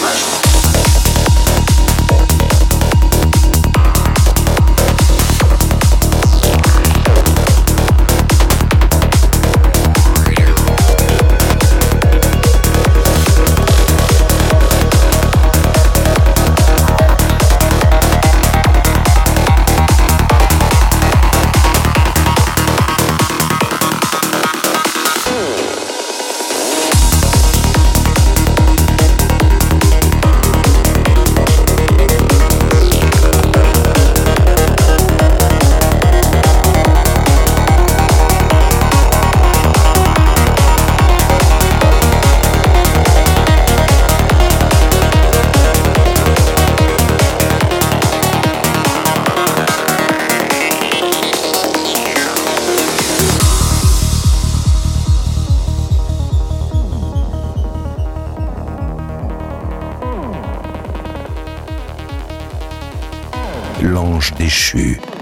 важно. Déchu.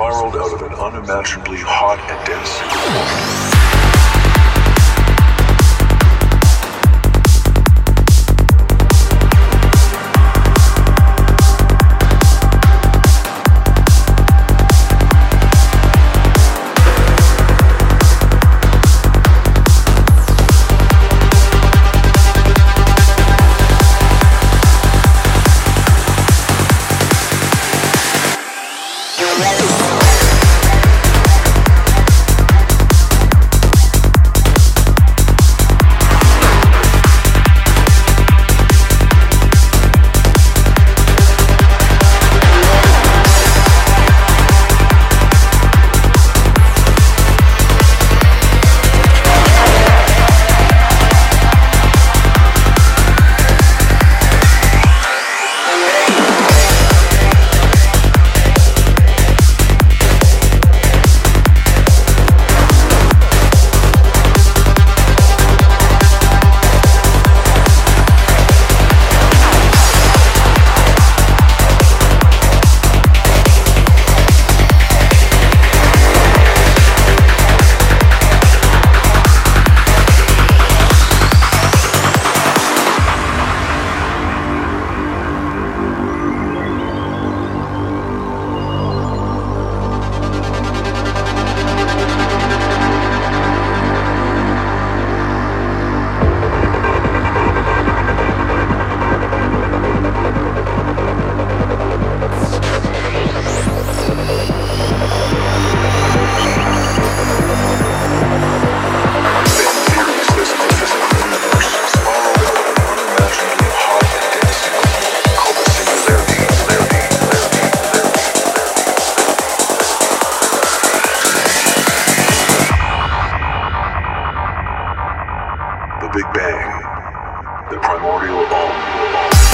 Spiraled out of an unimaginably hot and dense Big Bang, the primordial Om.